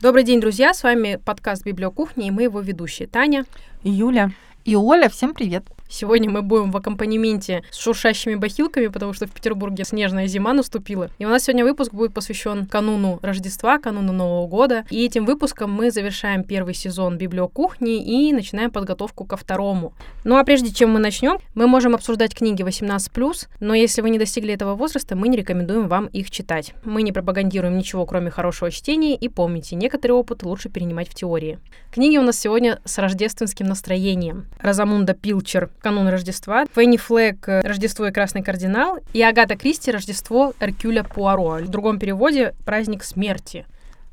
Добрый день, друзья! С вами подкаст «Библиокухня» и мы его ведущие Таня Юля. И Оля, всем привет! Сегодня мы будем в аккомпанементе с шуршащими бахилками, потому что в Петербурге снежная зима наступила. И у нас сегодня выпуск будет посвящен кануну Рождества, кануну Нового года. И этим выпуском мы завершаем первый сезон библиокухни и начинаем подготовку ко второму. Ну а прежде чем мы начнем, мы можем обсуждать книги 18+, но если вы не достигли этого возраста, мы не рекомендуем вам их читать. Мы не пропагандируем ничего, кроме хорошего чтения, и помните, некоторые опыты лучше перенимать в теории. Книги у нас сегодня с рождественским настроением. Розамунда Пилчер канун Рождества, Фенни Флэк «Рождество и красный кардинал» и Агата Кристи «Рождество Эркюля Пуаро». В другом переводе «Праздник смерти».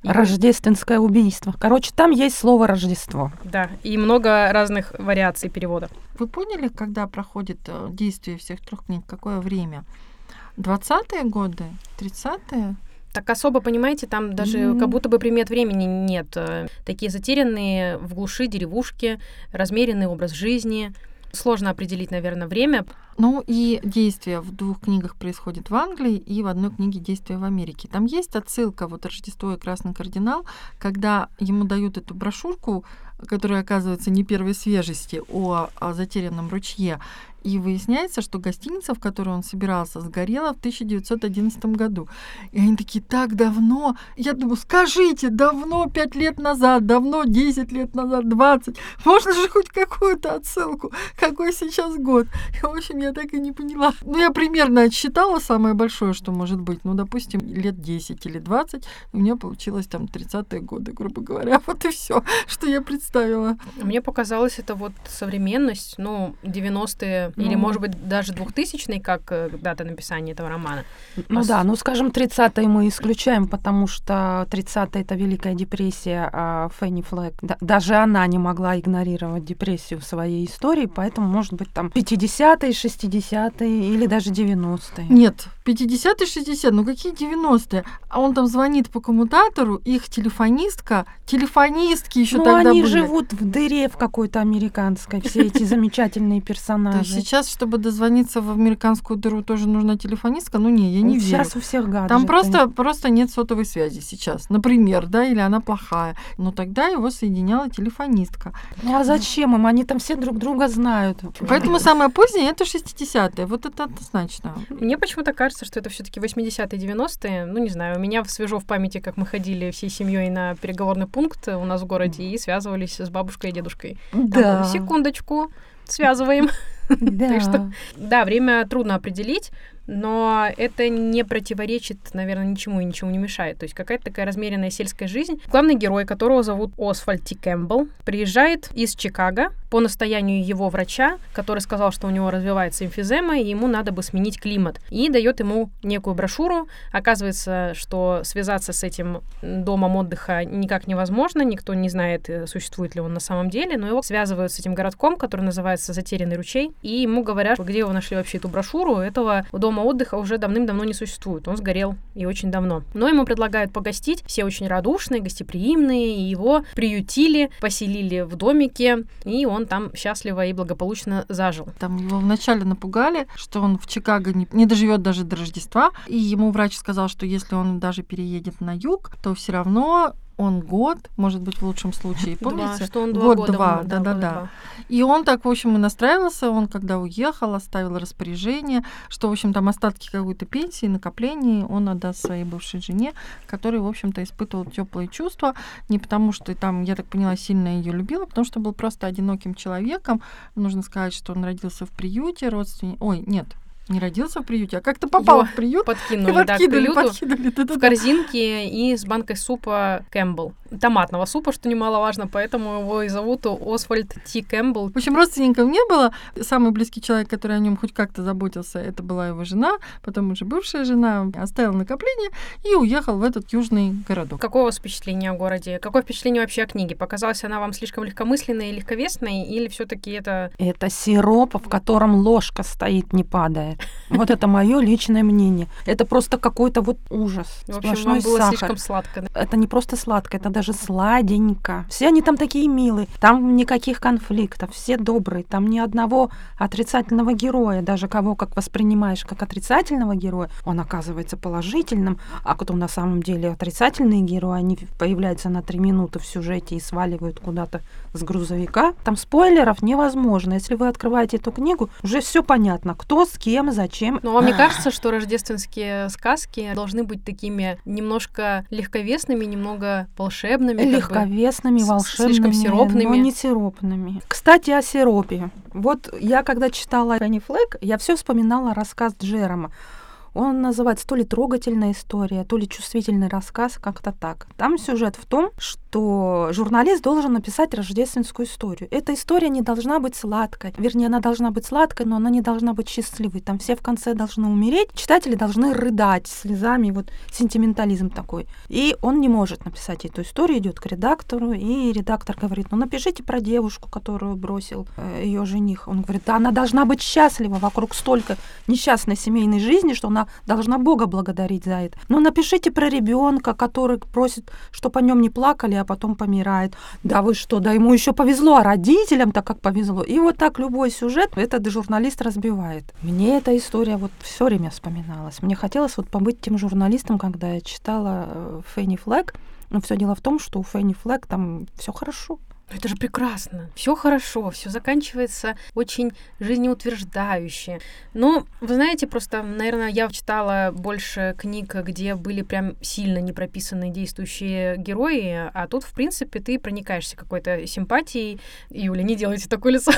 Рождественское убийство. Короче, там есть слово Рождество. Да, и много разных вариаций перевода. Вы поняли, когда проходит э, действие всех трех книг, какое время? 20-е годы? 30-е? Так особо, понимаете, там даже mm-hmm. как будто бы примет времени нет. Э, такие затерянные в глуши деревушки, размеренный образ жизни — Сложно определить, наверное, время. Ну и действие в двух книгах происходит в Англии и в одной книге действие в Америке. Там есть отсылка, вот Рождество и Красный Кардинал, когда ему дают эту брошюрку, которая оказывается не первой свежести, о, о затерянном ручье. И выясняется, что гостиница, в которой он собирался, сгорела в 1911 году. И они такие, так давно. Я думаю, скажите, давно, 5 лет назад, давно, 10 лет назад, 20. Можно же хоть какую-то отсылку, какой сейчас год. И, в общем, я так и не поняла. Ну, я примерно отсчитала самое большое, что может быть. Ну, допустим, лет 10 или 20. У меня получилось там 30-е годы, грубо говоря. Вот и все, что я представила. Мне показалось, это вот современность, ну, 90-е или, ну. может быть, даже 2000 как э, дата написания этого романа. Ну Пос... да, ну, скажем, 30-е мы исключаем, потому что 30-е — это Великая депрессия, а Фенни Флэк, да, даже она не могла игнорировать депрессию в своей истории, поэтому, может быть, там 50-е, 60-е или даже 90-е. Нет, 50-е, 60-е, ну какие 90-е? А он там звонит по коммутатору, их телефонистка, телефонистки еще ну, тогда они были. живут в дыре в какой-то американской, все эти замечательные персонажи сейчас, чтобы дозвониться в американскую дыру, тоже нужна телефонистка. Ну не, я не сейчас верю. Сейчас у всех гаджеты. Там просто, просто нет сотовой связи сейчас, например, да, или она плохая. Но тогда его соединяла телефонистка. Ну а зачем им? Они там все друг друга знают. Поэтому самое позднее это 60-е. Вот это однозначно. Мне почему-то кажется, что это все-таки 80-е, 90-е. Ну, не знаю, у меня свежо в памяти, как мы ходили всей семьей на переговорный пункт у нас в городе и связывались с бабушкой и дедушкой. Да. Там, секундочку, связываем. Да. Так что, да, время трудно определить но это не противоречит, наверное, ничему и ничему не мешает. То есть какая-то такая размеренная сельская жизнь. Главный герой, которого зовут Освальд Кэмпбелл, приезжает из Чикаго по настоянию его врача, который сказал, что у него развивается эмфизема, и ему надо бы сменить климат. И дает ему некую брошюру. Оказывается, что связаться с этим домом отдыха никак невозможно, никто не знает, э, существует ли он на самом деле, но его связывают с этим городком, который называется Затерянный ручей, и ему говорят, где вы нашли вообще эту брошюру, этого дома дома отдыха уже давным-давно не существует. Он сгорел и очень давно. Но ему предлагают погостить. Все очень радушные, гостеприимные. И его приютили, поселили в домике. И он там счастливо и благополучно зажил. Там его вначале напугали, что он в Чикаго не, не доживет даже до Рождества. И ему врач сказал, что если он даже переедет на юг, то все равно он год, может быть, в лучшем случае, помните? Два, что он два год, года два, да, да, да. И он так, в общем, и настраивался, он когда уехал, оставил распоряжение, что, в общем, там остатки какой-то пенсии, накоплений он отдаст своей бывшей жене, которая, в общем-то, испытывал теплые чувства, не потому что там, я так поняла, сильно ее любила, потому что был просто одиноким человеком. Нужно сказать, что он родился в приюте, родственник... Ой, нет, не родился в приюте, а как-то попал Его в приют. Подкинули, да, к приюту подкинули, да, да, в корзинке и с банкой супа Кэмпбелл. Томатного супа, что немаловажно, поэтому его и зовут Освальд Ти Кэмпбелл. В общем, родственников не было. Самый близкий человек, который о нем хоть как-то заботился, это была его жена, потом уже бывшая жена, оставил накопление и уехал в этот южный городок. Какое у вас впечатление о городе? Какое впечатление вообще о книге? Показалась она вам слишком легкомысленной и легковесной, или все таки это... Это сироп, в котором ложка стоит, не падает. Вот это мое личное мнение. Это просто какой-то вот ужас. В общем, вам было слишком сладко. Это не просто сладко, это даже сладенько. Все они там такие милые. Там никаких конфликтов, все добрые. Там ни одного отрицательного героя. Даже кого как воспринимаешь как отрицательного героя, он оказывается положительным. А кто на самом деле отрицательные герои, они появляются на три минуты в сюжете и сваливают куда-то с грузовика. Там спойлеров невозможно. Если вы открываете эту книгу, уже все понятно, кто с кем, зачем. Но вам не кажется, что рождественские сказки должны быть такими немножко легковесными, немного волшебными? Легковесными, как бы, волшебными, слишком сиропными. но не сиропными. Кстати, о сиропе. Вот я когда читала Пенни Флэк, я все вспоминала рассказ Джерома. Он называется то ли трогательная история, то ли чувствительный рассказ, как-то так. Там сюжет в том, что журналист должен написать рождественскую историю. Эта история не должна быть сладкой. Вернее, она должна быть сладкой, но она не должна быть счастливой. Там все в конце должны умереть. Читатели должны рыдать слезами, вот сентиментализм такой. И он не может написать эту историю, идет к редактору, и редактор говорит, ну напишите про девушку, которую бросил э, ее жених. Он говорит, да, она должна быть счастлива, вокруг столько несчастной семейной жизни, что она должна Бога благодарить за это. Но напишите про ребенка, который просит, чтобы о нем не плакали, а потом помирает. Да вы что, да ему еще повезло, а родителям так как повезло. И вот так любой сюжет этот журналист разбивает. Мне эта история вот все время вспоминалась. Мне хотелось вот побыть тем журналистом, когда я читала э, Фенни Флэг. Но все дело в том, что у Фенни Флэг там все хорошо. Ну, это же прекрасно. Все хорошо, все заканчивается очень жизнеутверждающе. Но, вы знаете, просто, наверное, я читала больше книг, где были прям сильно не прописанные действующие герои, а тут, в принципе, ты проникаешься какой-то симпатией. Юля, не делайте такое лицо.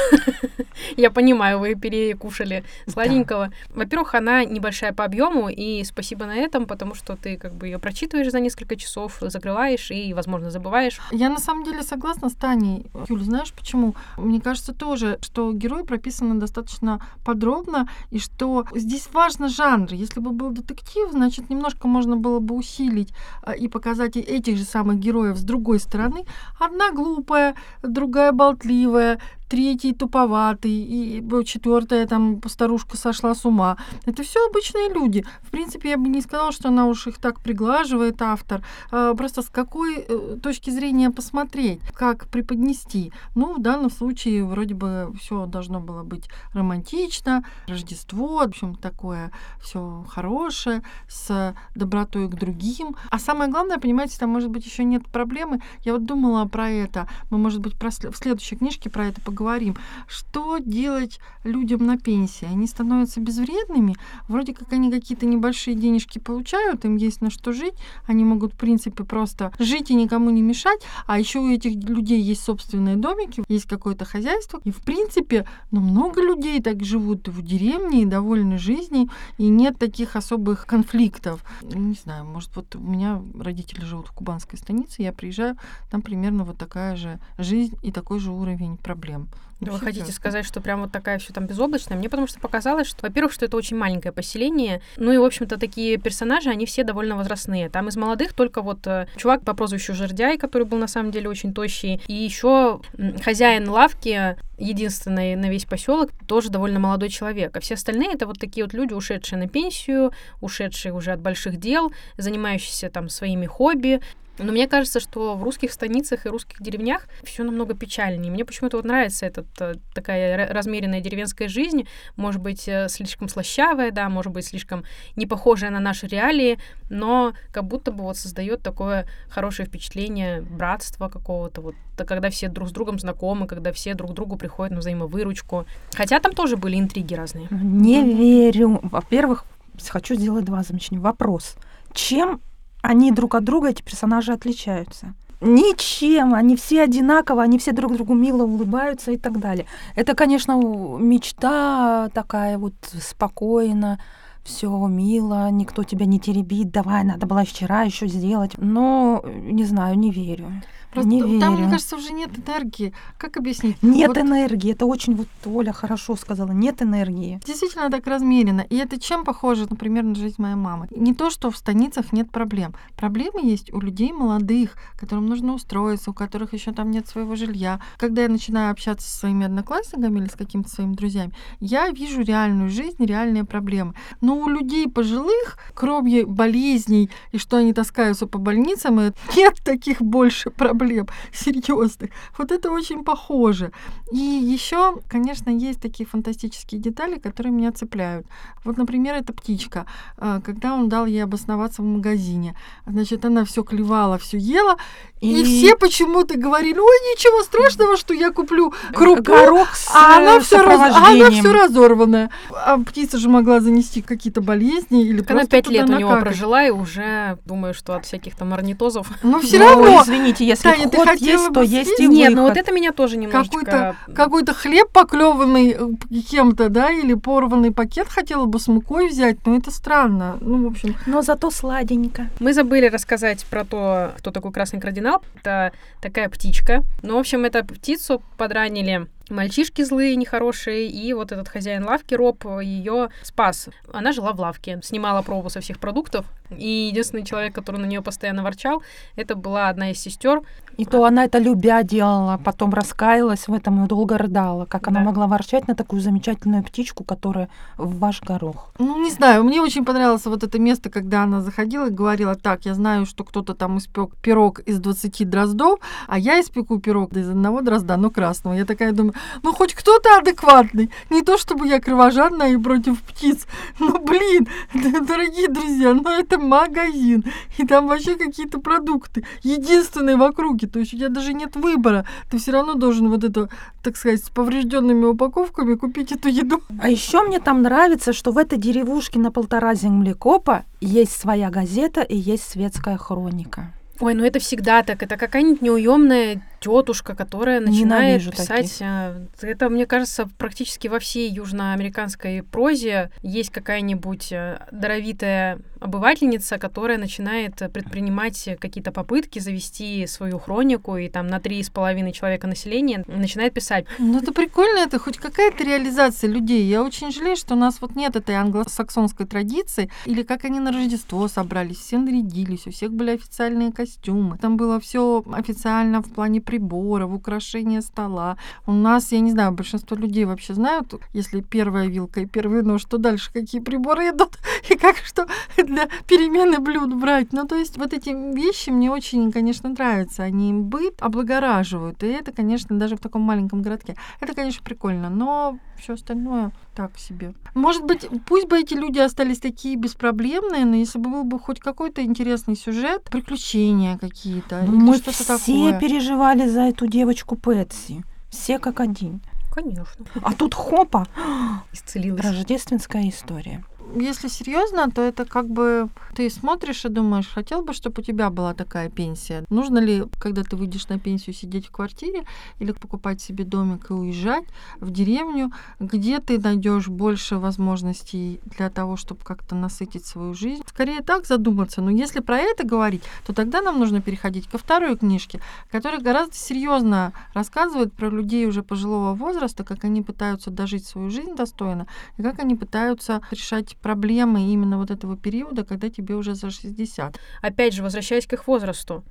Я понимаю, вы перекушали сладенького. Во-первых, она небольшая по объему, и спасибо на этом, потому что ты как бы ее прочитываешь за несколько часов, закрываешь и, возможно, забываешь. Я на самом деле согласна с Таней описаний. Юль, знаешь почему? Мне кажется тоже, что герои прописаны достаточно подробно, и что здесь важно жанр. Если бы был детектив, значит, немножко можно было бы усилить а, и показать этих же самых героев с другой стороны. Одна глупая, другая болтливая, третий туповатый, и четвертая там старушка сошла с ума. Это все обычные люди. В принципе, я бы не сказала, что она уж их так приглаживает, автор. А, просто с какой э, точки зрения посмотреть, как преподнести. Ну, в данном случае вроде бы все должно было быть романтично, Рождество, в общем, такое все хорошее, с добротой к другим. А самое главное, понимаете, там, может быть, еще нет проблемы. Я вот думала про это. Мы, может быть, про, в следующей книжке про это поговорим говорим, что делать людям на пенсии? Они становятся безвредными, вроде как они какие-то небольшие денежки получают, им есть на что жить, они могут, в принципе, просто жить и никому не мешать, а еще у этих людей есть собственные домики, есть какое-то хозяйство, и, в принципе, ну, много людей так живут в деревне и довольны жизнью, и нет таких особых конфликтов. Не знаю, может, вот у меня родители живут в кубанской станице, я приезжаю, там примерно вот такая же жизнь и такой же уровень проблем. Вы хотите сказать, что прям вот такая все там безоблачная? Мне потому что показалось, что, во-первых, что это очень маленькое поселение, ну и, в общем-то, такие персонажи, они все довольно возрастные. Там из молодых только вот э, чувак по прозвищу Жердяй, который был на самом деле очень тощий, и еще хозяин лавки, единственный на весь поселок, тоже довольно молодой человек. А все остальные это вот такие вот люди, ушедшие на пенсию, ушедшие уже от больших дел, занимающиеся там своими хобби, но мне кажется, что в русских станицах и русских деревнях все намного печальнее. Мне почему-то вот нравится эта э, такая размеренная деревенская жизнь, может быть, э, слишком слащавая, да, может быть, слишком не похожая на наши реалии, но как будто бы вот создает такое хорошее впечатление братства какого-то, вот когда все друг с другом знакомы, когда все друг другу приходят на взаимовыручку. Хотя там тоже были интриги разные. Не верю. Во-первых, хочу сделать два замечания. Вопрос. Чем они друг от друга, эти персонажи, отличаются. Ничем, они все одинаково, они все друг другу мило улыбаются и так далее. Это, конечно, мечта такая вот спокойно, все мило, никто тебя не теребит, давай, надо было вчера еще сделать. Но, не знаю, не верю. Просто не там, верю. мне кажется, уже нет энергии. Как объяснить? Нет вот энергии. Это очень вот Оля хорошо сказала. Нет энергии. Действительно так размеренно. И это чем похоже, например, на жизнь моей мамы? Не то, что в станицах нет проблем. Проблемы есть у людей молодых, которым нужно устроиться, у которых еще там нет своего жилья. Когда я начинаю общаться со своими одноклассниками или с какими-то своими друзьями, я вижу реальную жизнь, реальные проблемы. Ну, у людей пожилых, кроме болезней и что они таскаются по больницам, нет таких больше проблем серьезных. Вот это очень похоже. И еще, конечно, есть такие фантастические детали, которые меня цепляют. Вот, например, эта птичка. А, когда он дал ей обосноваться в магазине, значит, она все клевала, все ела, и, и все почему-то говорили, ой, ничего страшного, что я куплю крупу, Горох с, а она все раз, а она все разорванная. А птица же могла занести какие-то болезни или Так она просто пять туда лет у него накакать. прожила, и уже думаю, что от всяких там орнитозов. Но все Ну, равно извините, если Таня, ты хотела есть, то есть и? Нет, ну вот это меня тоже немножечко... какой-то какой-то хлеб поклеванный э, кем-то, да, или порванный пакет хотела бы с мукой взять, но это странно. Ну, в общем, Но зато сладенько. Мы забыли рассказать про то, кто такой красный кардинал. Это такая птичка. Ну, в общем, эту птицу подранили мальчишки злые, нехорошие, и вот этот хозяин лавки, Роб, ее спас. Она жила в лавке, снимала пробу со всех продуктов, и единственный человек, который на нее постоянно ворчал, это была одна из сестер. И то она это любя делала, потом раскаялась в этом и долго рыдала. Как она Да. могла ворчать на такую замечательную птичку, которая в ваш горох. ну, не знаю, мне очень понравилось вот это место, когда она заходила и говорила, так, я знаю, что кто-то там испек пирог из 20 дроздов, а я испеку пирог из одного дрозда, но красного. Я такая думаю, ну, хоть кто-то адекватный. Не то, чтобы я кровожадная и против птиц. Ну, блин, дорогие друзья, ну, это магазин. И там вообще какие-то продукты. Единственные в округе. То есть у тебя даже нет выбора. Ты все равно должен вот это, так сказать, с поврежденными упаковками купить эту еду. А еще мне там нравится, что в этой деревушке на полтора землекопа есть своя газета и есть светская хроника. Ой, ну это всегда так. Это какая-нибудь неуемная тетушка, которая начинает Ненавижу писать. а, Это, мне кажется, практически во всей южноамериканской прозе есть какая-нибудь а, даровитая обывательница, которая начинает э, предпринимать какие-то попытки завести свою хронику, и там на три с половиной человека населения начинает писать. Ну, это прикольно, это хоть какая-то реализация людей. Я очень жалею, что у нас вот нет этой англосаксонской традиции. Или как они на Рождество собрались, все нарядились, у всех были официальные костюмы. Там было все официально в плане приборов, украшения стола. У нас, я не знаю, большинство людей вообще знают, если первая вилка и первый нож, что дальше какие приборы идут и как что для перемены блюд брать. Ну, то есть вот эти вещи мне очень, конечно, нравятся. Они быт облагораживают. И это, конечно, даже в таком маленьком городке. Это, конечно, прикольно, но все остальное так себе. Может быть, пусть бы эти люди остались такие беспроблемные, но если бы был бы хоть какой-то интересный сюжет, приключения какие-то, мы все такое. переживали за эту девочку Пэтси. Все как один. Конечно. А тут хопа, Исцелилась. рождественская история. Если серьезно, то это как бы ты смотришь и думаешь, хотел бы, чтобы у тебя была такая пенсия. Нужно ли, когда ты выйдешь на пенсию, сидеть в квартире или покупать себе домик и уезжать в деревню, где ты найдешь больше возможностей для того, чтобы как-то насытить свою жизнь? Скорее так задуматься. Но если про это говорить, то тогда нам нужно переходить ко второй книжке, которая гораздо серьезно рассказывает про людей уже пожилого возраста, как они пытаются дожить свою жизнь достойно и как они пытаются решать проблемы именно вот этого периода, когда тебе уже за 60. Опять же, возвращаясь к их возрасту.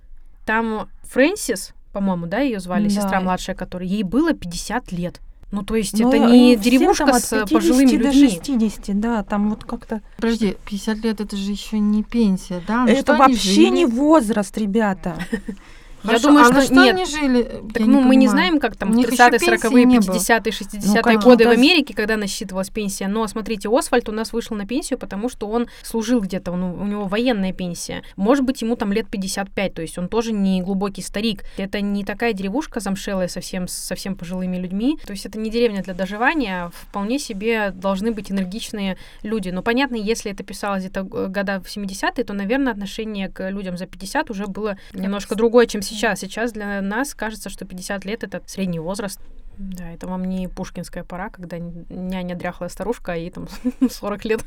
Там Фрэнсис, по-моему, да, ее звали, Да. сестра младшая, которой ей было 50 лет. Ну, то есть Ну, это и- не деревушка там от с 50 пожилыми до людьми. 60, да, там вот как-то... Подожди, 50 лет это же еще не пенсия, да? Ну, Это вообще не возраст, ребята. Я Хорошо, думаю, а что что нет. они жили? Так, Я ну, мы не понимаю. знаем, как там в них 30-е, ещё пенсии 40-е, не было. 50-е, 60-е Ну, годы в Америке, когда насчитывалась пенсия. Но, смотрите, Освальд у нас вышел на пенсию, потому что он служил где-то, он- у него военная пенсия. Может быть, ему там лет 55, то есть он тоже не глубокий старик. Это не такая деревушка замшелая совсем, совсем пожилыми людьми. То есть это не деревня для доживания, а вполне себе должны быть энергичные люди. Но понятно, если это писалось где-то г- года в 70-е, то, наверное, отношение к людям за 50 уже было немножко другое, чем сейчас. Сейчас для нас кажется, что 50 лет — это средний возраст. Да, это вам не пушкинская пора, когда няня дряхлая старушка, а ей там 40 лет.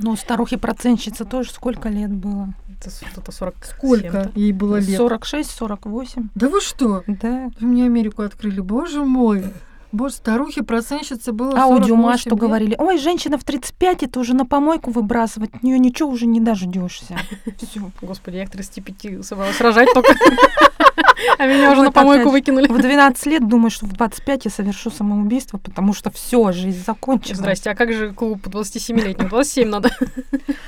Ну, старухи-процентщицы тоже сколько лет было? Это это 40 с Сколько ей было лет? 46-48. Да вы что? Да. Вы мне Америку открыли, боже мой. Боже, старухи процентщицы было А у 48 Дюма что лет. говорили? Ой, женщина в 35, это уже на помойку выбрасывать, от нее ничего уже не дождешься. Все. Господи, я к 35 собралась рожать только. А меня уже на помойку выкинули. В 12 лет думаю, что в 25 я совершу самоубийство, потому что все, жизнь закончена. Здрасте, а как же клуб 27-летних? 27 надо.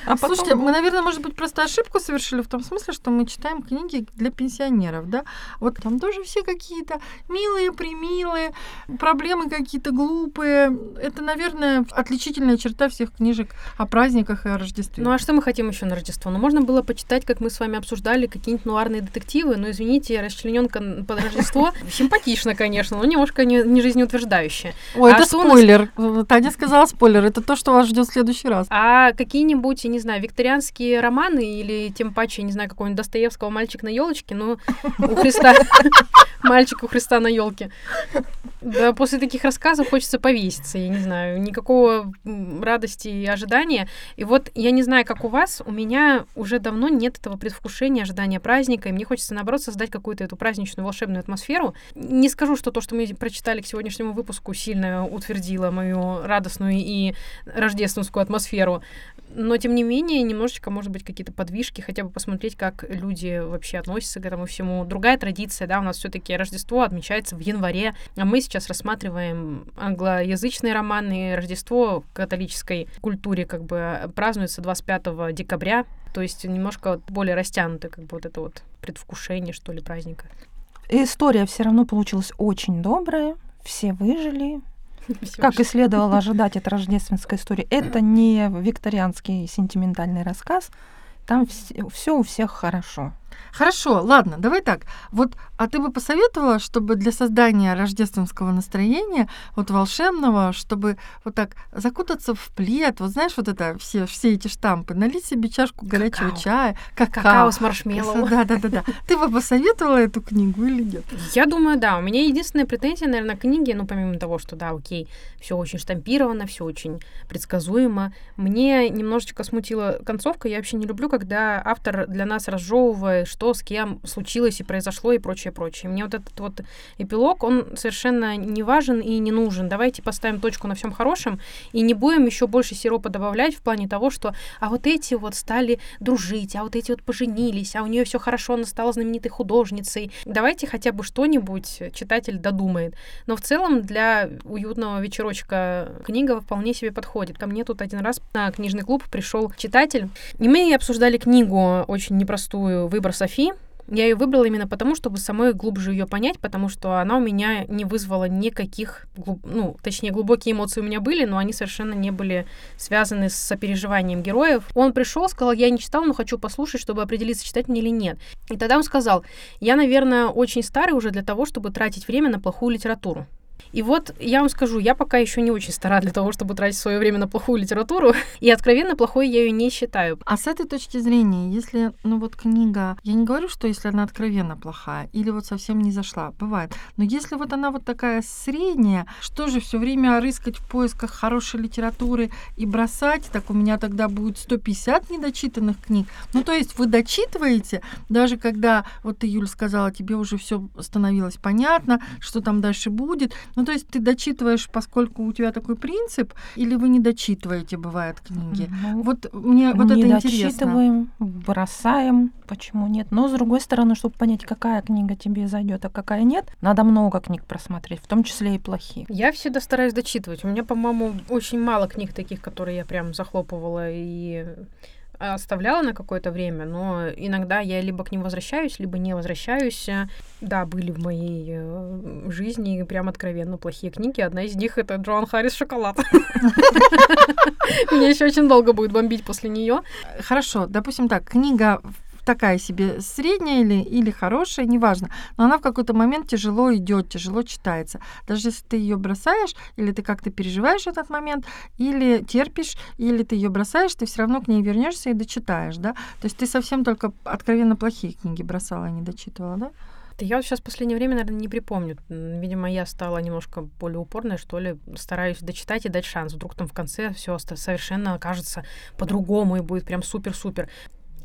А потом- Слушайте, мы, наверное, может быть, просто ошибку совершили в том смысле, что мы читаем книги для пенсионеров, да? Вот там тоже все какие-то милые, примилые, проблемы какие-то глупые. Это, наверное, отличительная черта всех книжек о праздниках и о Рождестве. Ну а что мы хотим еще на Рождество? Ну, можно было почитать, как мы с вами обсуждали, какие-нибудь нуарные детективы, но, извините, расчлененка под Рождество симпатично, конечно, но немножко не, не жизнеутверждающее. Ой, а это у нас- спойлер. Таня сказала спойлер. Это то, что вас ждет в следующий раз. А какие-нибудь, я не знаю, викторианские романы или тем паче, не знаю, какого-нибудь Достоевского «Мальчик на елочке», ну, у Христа, мальчик у Христа на елке. Да, после таких рассказов хочется повеситься, я не знаю, никакого радости и ожидания. И вот я не знаю, как у вас, у меня уже давно нет этого предвкушения, ожидания праздника, и мне хочется, наоборот, создать какую-то эту праздничную волшебную атмосферу. Не скажу, что то, что мы прочитали к сегодняшнему выпуску, сильно утвердило мою радостную и рождественскую атмосферу, но, тем не менее, немножечко, может быть, какие-то подвижки, хотя бы посмотреть, как люди вообще относятся к этому всему. Другая традиция, да, у нас все таки Рождество отмечается в январе, а мы сейчас рассматриваем англоязычные романы. Рождество в католической культуре как бы празднуется 25 декабря, то есть немножко более растянутое как бы вот это вот предвкушение, что ли, праздника. История все равно получилась очень добрая. Все выжили, Всё как и следовало ожидать от рождественской истории. Это не викторианский сентиментальный рассказ. Там все у всех хорошо. Хорошо, ладно, давай так. Вот, а ты бы посоветовала, чтобы для создания рождественского настроения, вот волшебного, чтобы вот так закутаться в плед, вот знаешь, вот это все, все эти штампы, налить себе чашку горячего Какао. чая, какао. Какао с маршмеллоу. Да, да, да, да. Ты бы посоветовала эту книгу или нет? Я думаю, да. У меня единственная претензия, наверное, к книге, ну, помимо того, что, да, окей, все очень штампировано, все очень предсказуемо. Мне немножечко смутила концовка. Я вообще не люблю, когда автор для нас разжевывает, что с кем случилось и произошло и прочее, прочее. Мне вот этот вот эпилог, он совершенно не важен и не нужен. Давайте поставим точку на всем хорошем и не будем еще больше сиропа добавлять в плане того, что а вот эти вот стали дружить, а вот эти вот поженились, а у нее все хорошо, она стала знаменитой художницей. Давайте хотя бы что-нибудь читатель додумает. Но в целом для уютного вечерочка книга вполне себе подходит. Ко мне тут один раз на книжный клуб пришел читатель, и мы обсуждали книгу очень непростую «Выбор Софи», я ее выбрала именно потому, чтобы самой глубже ее понять, потому что она у меня не вызвала никаких, глуб... ну, точнее, глубокие эмоции у меня были, но они совершенно не были связаны с сопереживанием героев. Он пришел, сказал, я не читал, но хочу послушать, чтобы определиться, читать мне или нет. И тогда он сказал, я, наверное, очень старый уже для того, чтобы тратить время на плохую литературу. И вот я вам скажу, я пока еще не очень стара для того, чтобы тратить свое время на плохую литературу, и откровенно плохой я ее не считаю. А с этой точки зрения, если, ну вот книга, я не говорю, что если она откровенно плохая или вот совсем не зашла, бывает, но если вот она вот такая средняя, что же все время рыскать в поисках хорошей литературы и бросать, так у меня тогда будет 150 недочитанных книг. Ну то есть вы дочитываете, даже когда, вот ты, Юль, сказала, тебе уже все становилось понятно, что там дальше будет, ну, то есть ты дочитываешь, поскольку у тебя такой принцип, или вы не дочитываете, бывает, книги? Ну, Вот мне вот не это интересно. дочитываем, бросаем, почему нет. Но с другой стороны, чтобы понять, какая книга тебе зайдет, а какая нет, надо много книг просмотреть, в том числе и плохих. Я всегда стараюсь дочитывать. У меня, по-моему, очень мало книг таких, которые я прям захлопывала и оставляла на какое-то время, но иногда я либо к ним возвращаюсь, либо не возвращаюсь. Да, были в моей э, жизни прям откровенно плохие книги. Одна из них это Джоан Харрис «Шоколад». Меня еще очень долго будет бомбить после нее. Хорошо, допустим так, книга такая себе средняя или, или хорошая, неважно, но она в какой-то момент тяжело идет, тяжело читается. Даже если ты ее бросаешь, или ты как-то переживаешь этот момент, или терпишь, или ты ее бросаешь, ты все равно к ней вернешься и дочитаешь, да? То есть ты совсем только откровенно плохие книги бросала и не дочитывала, да? Я вот сейчас в последнее время, наверное, не припомню. Видимо, я стала немножко более упорной, что ли. Стараюсь дочитать и дать шанс. Вдруг там в конце все совершенно окажется по-другому и будет прям супер-супер.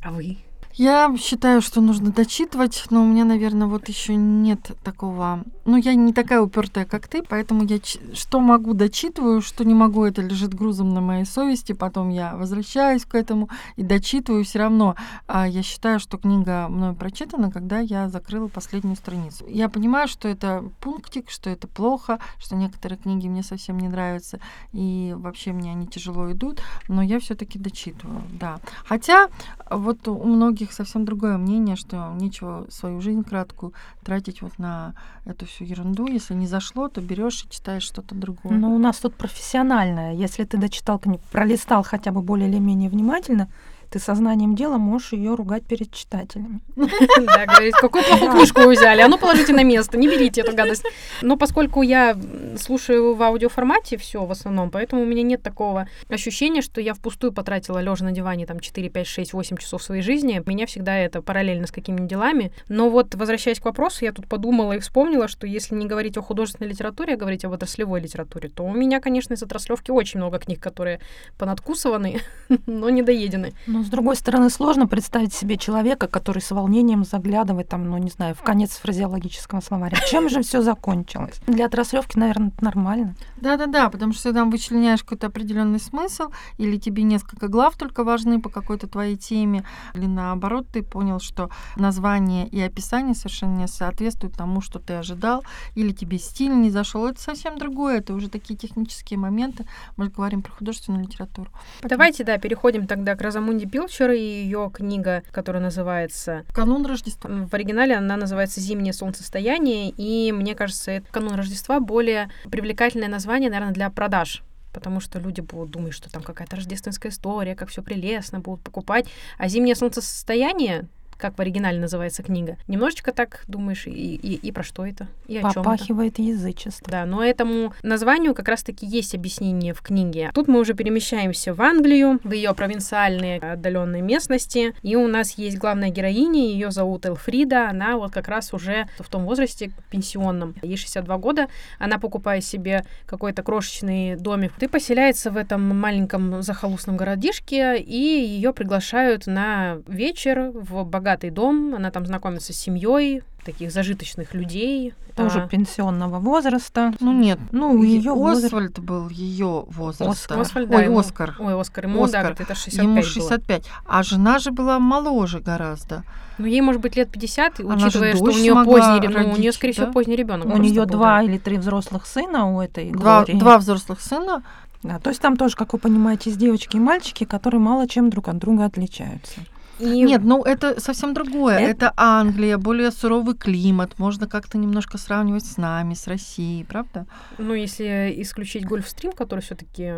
А вы? Я считаю, что нужно дочитывать, но у меня, наверное, вот еще нет такого. Ну, я не такая упертая, как ты, поэтому я что могу дочитываю, что не могу, это лежит грузом на моей совести. Потом я возвращаюсь к этому и дочитываю все равно. А я считаю, что книга мной прочитана, когда я закрыла последнюю страницу. Я понимаю, что это пунктик, что это плохо, что некоторые книги мне совсем не нравятся, и вообще мне они тяжело идут, но я все-таки дочитываю, да. Хотя вот у многих совсем другое мнение, что нечего свою жизнь краткую тратить вот на эту всю ерунду. Если не зашло, то берешь и читаешь что-то другое. Но у нас тут профессиональное. Если ты дочитал книгу, пролистал хотя бы более или менее внимательно, ты сознанием дела можешь ее ругать перед читателями. Да, говорить, какую плохую книжку вы взяли, а ну положите на место, не берите эту гадость. Но поскольку я слушаю в аудиоформате все в основном, поэтому у меня нет такого ощущения, что я впустую потратила лежа на диване там 4, 5, 6, 8 часов своей жизни. Меня всегда это параллельно с какими-нибудь делами. Но вот, возвращаясь к вопросу, я тут подумала и вспомнила, что если не говорить о художественной литературе, а говорить об отраслевой литературе, то у меня, конечно, из отраслевки очень много книг, которые понадкусываны, но не доедены. Ну, с другой стороны, сложно представить себе человека, который с волнением заглядывает там, ну, не знаю, в конец фразеологического словаря. Чем же все закончилось? Для отраслевки, наверное, это нормально. Да-да-да, потому что ты там вычленяешь какой-то определенный смысл, или тебе несколько глав только важны по какой-то твоей теме, или наоборот, ты понял, что название и описание совершенно не соответствуют тому, что ты ожидал, или тебе стиль не зашел. Это совсем другое, это уже такие технические моменты. Мы же говорим про художественную литературу. Давайте, да, переходим тогда к Розамунде Пилчер и ее книга, которая называется «Канун Рождества». В оригинале она называется «Зимнее солнцестояние», и мне кажется, это «Канун Рождества» более привлекательное название, наверное, для продаж потому что люди будут думать, что там какая-то рождественская история, как все прелестно, будут покупать. А зимнее солнцестояние как в оригинале называется книга, немножечко так думаешь, и, и, и про что это, и о чем Попахивает язычество. Да, но этому названию как раз-таки есть объяснение в книге. Тут мы уже перемещаемся в Англию, в ее провинциальные отдаленные местности, и у нас есть главная героиня, ее зовут Элфрида, она вот как раз уже в том возрасте пенсионном, ей 62 года, она покупает себе какой-то крошечный домик, и поселяется в этом маленьком захолустном городишке, и ее приглашают на вечер в богатый богатый дом, она там знакомится с семьей таких зажиточных людей. Тоже а... пенсионного возраста. Ну нет, ну ее Освальд возраст... был ее возраста. Освальд, Ой, ему... Оскар. Ой, Оскар, ему, Оскар. да, это 65 Ему 65. Было. А жена же была моложе гораздо. Ну, ей может быть лет 50, Она учитывая, что у нее поздний, родить, ну, у нее, скорее да? всего, поздний ребенок. У нее два да. или три взрослых сына у этой два, два взрослых сына. Да, то есть там тоже, как вы понимаете, есть девочки и мальчики, которые мало чем друг от друга отличаются. И... Нет, ну это совсем другое. Это... это Англия, более суровый климат. Можно как-то немножко сравнивать с нами, с Россией, правда? Ну, если исключить Гольфстрим, который все-таки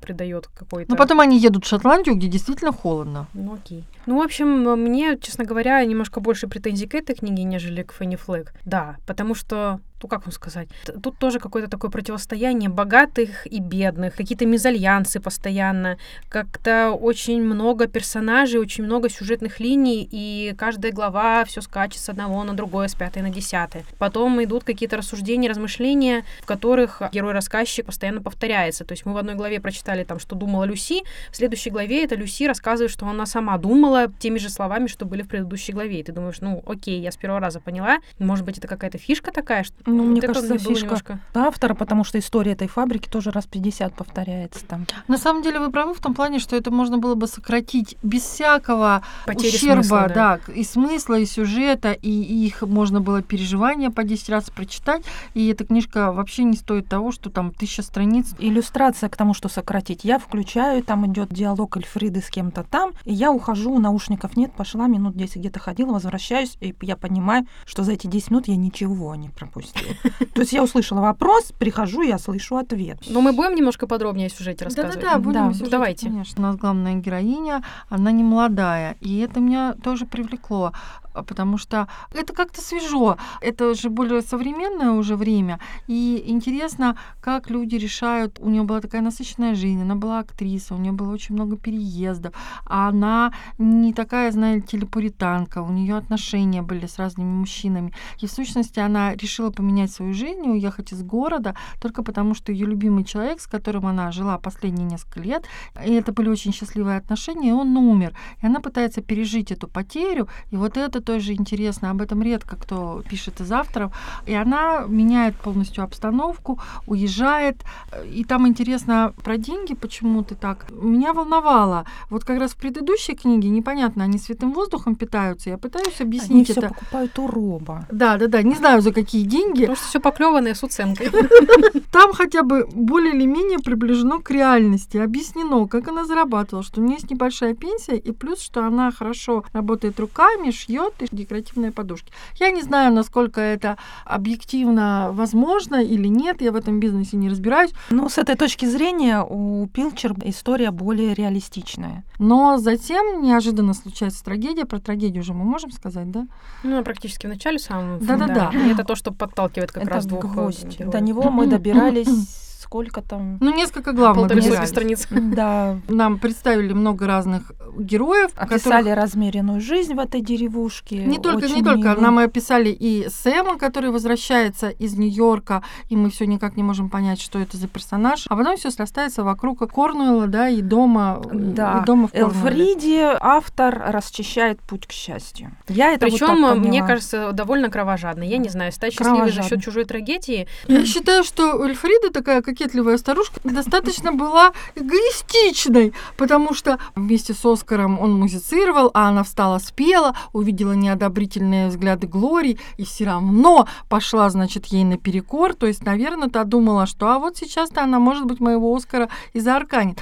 придает какой-то. Ну, потом они едут в Шотландию, где действительно холодно. Ну, окей. Ну, в общем, мне, честно говоря, немножко больше претензий к этой книге, нежели к Фенни Флэг. Да, потому что ну как вам сказать, тут тоже какое-то такое противостояние богатых и бедных, какие-то мезальянсы постоянно, как-то очень много персонажей, очень много сюжетных линий, и каждая глава все скачет с одного на другое, с пятой на десятое. Потом идут какие-то рассуждения, размышления, в которых герой-рассказчик постоянно повторяется. То есть мы в одной главе прочитали там, что думала Люси, в следующей главе это Люси рассказывает, что она сама думала теми же словами, что были в предыдущей главе. И ты думаешь, ну окей, я с первого раза поняла, может быть, это какая-то фишка такая, что ну, вот мне кажется, фишка немножко... автора, потому что история этой фабрики тоже раз 50 повторяется там. На самом деле вы правы в том плане, что это можно было бы сократить без всякого Потери ущерба, смысла, да. да, и смысла, и сюжета, и, и их можно было переживания по 10 раз прочитать, и эта книжка вообще не стоит того, что там тысяча страниц. Иллюстрация к тому, что сократить. Я включаю, там идет диалог Эльфриды с кем-то там, и я ухожу, наушников нет, пошла минут 10 где-то ходила, возвращаюсь, и я понимаю, что за эти 10 минут я ничего не пропустила. То есть я услышала вопрос, прихожу, я слышу ответ. Но мы будем немножко подробнее о сюжете рассказывать? Да-да-да, будем да. Сюжете, Давайте. Конечно. У нас главная героиня, она не молодая, и это меня тоже привлекло. А, потому что это как-то свежо, это же более современное уже время, и интересно, как люди решают, у нее была такая насыщенная жизнь, она была актриса, у нее было очень много переездов, а она не такая, знаете ли, у нее отношения были с разными мужчинами, и в сущности она решила поменять свою жизнь и уехать из города только потому, что ее любимый человек, с которым она жила последние несколько лет, и это были очень счастливые отношения, и он умер, и она пытается пережить эту потерю, и вот это тоже интересно, об этом редко кто пишет из авторов, и она меняет полностью обстановку, уезжает, и там интересно про деньги, почему ты так. Меня волновало, вот как раз в предыдущей книге непонятно, они святым воздухом питаются, я пытаюсь объяснить они это. Все покупают у Роба. Да, да, да, не знаю за какие деньги. Потому что все поклеванное с уценкой. Там хотя бы более или менее приближено к реальности, объяснено, как она зарабатывала, что у нее есть небольшая пенсия, и плюс, что она хорошо работает руками, шьет и декоративные подушки. Я не знаю, насколько это объективно возможно или нет, я в этом бизнесе не разбираюсь. Ну, с этой точки зрения у Пилчер история более реалистичная. Но затем неожиданно случается трагедия. Про трагедию уже мы можем сказать, да? Ну, практически в начале самом. Да-да-да. Это то, что подталкивает как Это раз двух э, гвоздь. героев. До него мы добирались сколько там? Ну, несколько главных Полторы сотни страниц. Да, Нам представили много разных героев, описали которых- размеренную жизнь в этой деревушке. Не только, не очень только. мило. Нам и описали и Сэма, который возвращается из Нью-Йорка, и мы все никак не можем понять, что это за персонаж. А потом все срастается вокруг Корнуэлла, да, и дома, э, Да, и дома в Корнуэлле. Элфриди автор расчищает путь к счастью. Я это вот так Причем, мне кажется, довольно кровожадно. Я не знаю, стать счастливой за счет чужой трагедии. Я считаю, что Эльфрида, такая кокетливая старушка, достаточно была эгоистичной, потому что вместе с Оскаром он музицировал, а она встала, спела, увидела неодобрительные взгляды Глории и все равно пошла, значит, ей наперекор. То есть, наверное, та думала, что а вот сейчас-то она, может быть, моего Оскара и заарканит.